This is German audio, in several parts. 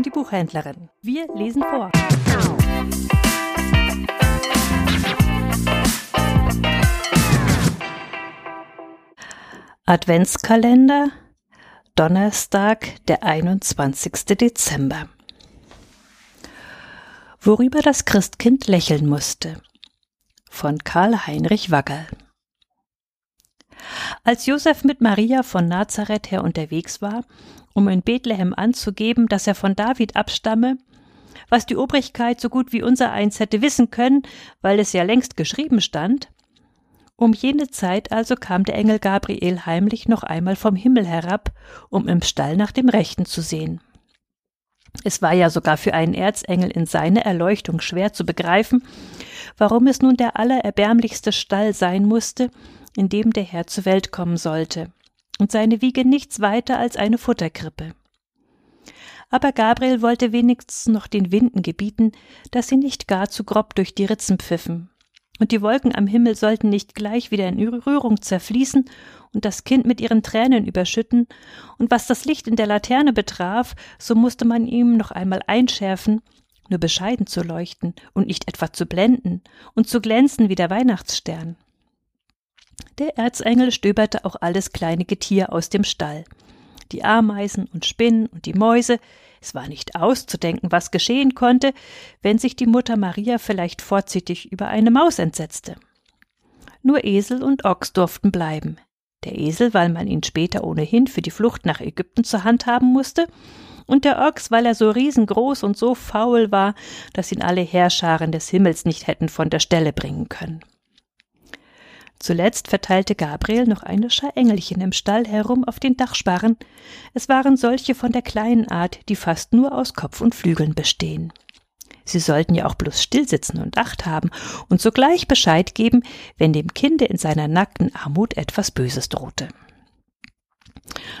Buchhändlerin. Wir lesen vor. Adventskalender Donnerstag, der 21. Dezember. Worüber das Christkind lächeln musste. Von Karl Heinrich Wagger. Als Josef mit Maria von Nazareth her unterwegs war, um in Bethlehem anzugeben, dass er von David abstamme, was die Obrigkeit so gut wie unser eins hätte wissen können, weil es ja längst geschrieben stand, um jene Zeit also kam der Engel Gabriel heimlich noch einmal vom Himmel herab, um im Stall nach dem Rechten zu sehen. Es war ja sogar für einen Erzengel in seine Erleuchtung schwer zu begreifen, warum es nun der allererbärmlichste Stall sein musste, in dem der Herr zur Welt kommen sollte, und seine Wiege nichts weiter als eine Futterkrippe. Aber Gabriel wollte wenigstens noch den Winden gebieten, dass sie nicht gar zu grob durch die Ritzen pfiffen. Und die Wolken am Himmel sollten nicht gleich wieder in Rührung zerfließen und das Kind mit ihren Tränen überschütten, und was das Licht in der Laterne betraf, so musste man ihm noch einmal einschärfen, nur bescheiden zu leuchten und nicht etwa zu blenden und zu glänzen wie der Weihnachtsstern. Der Erzengel stöberte auch alles kleine Getier aus dem Stall. Die Ameisen und Spinnen und die Mäuse, es war nicht auszudenken, was geschehen konnte, wenn sich die Mutter Maria vielleicht vorzüglich über eine Maus entsetzte. Nur Esel und Ochs durften bleiben. Der Esel, weil man ihn später ohnehin für die Flucht nach Ägypten zur Hand haben musste, und der Ochs, weil er so riesengroß und so faul war, dass ihn alle Heerscharen des Himmels nicht hätten von der Stelle bringen können. Zuletzt verteilte Gabriel noch eine Schar Engelchen im Stall herum auf den Dachsparren. Es waren solche von der kleinen Art, die fast nur aus Kopf und Flügeln bestehen. Sie sollten ja auch bloß stillsitzen und Acht haben und sogleich Bescheid geben, wenn dem Kinde in seiner nackten Armut etwas Böses drohte.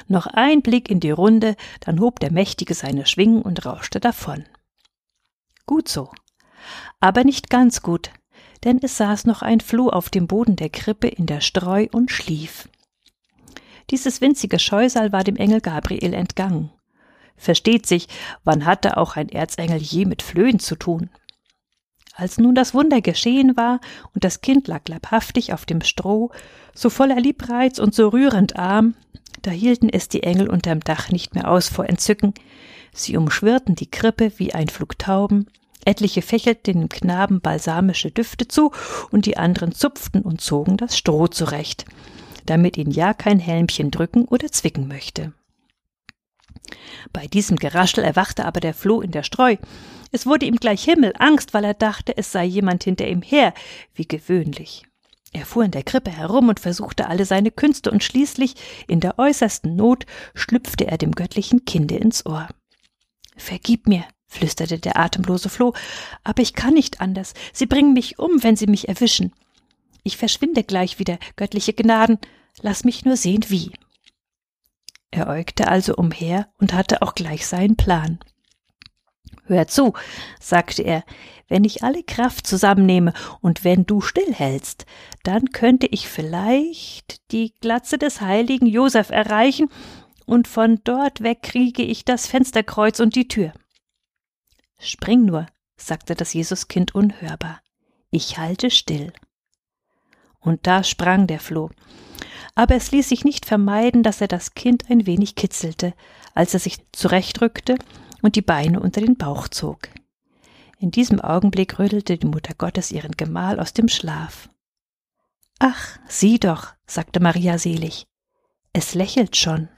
Noch ein Blick in die Runde, dann hob der Mächtige seine Schwingen und rauschte davon. Gut so. Aber nicht ganz gut, denn es saß noch ein Floh auf dem Boden der Krippe in der Streu und schlief. Dieses winzige Scheusal war dem Engel Gabriel entgangen. Versteht sich, wann hatte auch ein Erzengel je mit Flöhen zu tun? Als nun das Wunder geschehen war und das Kind lag leibhaftig auf dem Stroh, so voller Liebreiz und so rührend arm, da hielten es die Engel unterm Dach nicht mehr aus vor Entzücken. Sie umschwirrten die Krippe wie ein Flug Tauben, Etliche fächelten dem Knaben balsamische Düfte zu, und die anderen zupften und zogen das Stroh zurecht, damit ihn ja kein Helmchen drücken oder zwicken möchte. Bei diesem Geraschel erwachte aber der Floh in der Streu. Es wurde ihm gleich Himmelangst, weil er dachte, es sei jemand hinter ihm her, wie gewöhnlich. Er fuhr in der Krippe herum und versuchte alle seine Künste, und schließlich, in der äußersten Not, schlüpfte er dem göttlichen Kinde ins Ohr. Vergib mir, flüsterte der atemlose Floh, aber ich kann nicht anders. Sie bringen mich um, wenn sie mich erwischen. Ich verschwinde gleich wieder, göttliche Gnaden. Lass mich nur sehen, wie. Er äugte also umher und hatte auch gleich seinen Plan. Hör zu, sagte er, wenn ich alle Kraft zusammennehme und wenn du stillhältst, dann könnte ich vielleicht die Glatze des heiligen Josef erreichen und von dort weg kriege ich das Fensterkreuz und die Tür. Spring nur, sagte das Jesuskind unhörbar. Ich halte still. Und da sprang der Floh. Aber es ließ sich nicht vermeiden, dass er das Kind ein wenig kitzelte, als er sich zurechtrückte und die Beine unter den Bauch zog. In diesem Augenblick rüttelte die Mutter Gottes ihren Gemahl aus dem Schlaf. Ach, sieh doch, sagte Maria selig, es lächelt schon.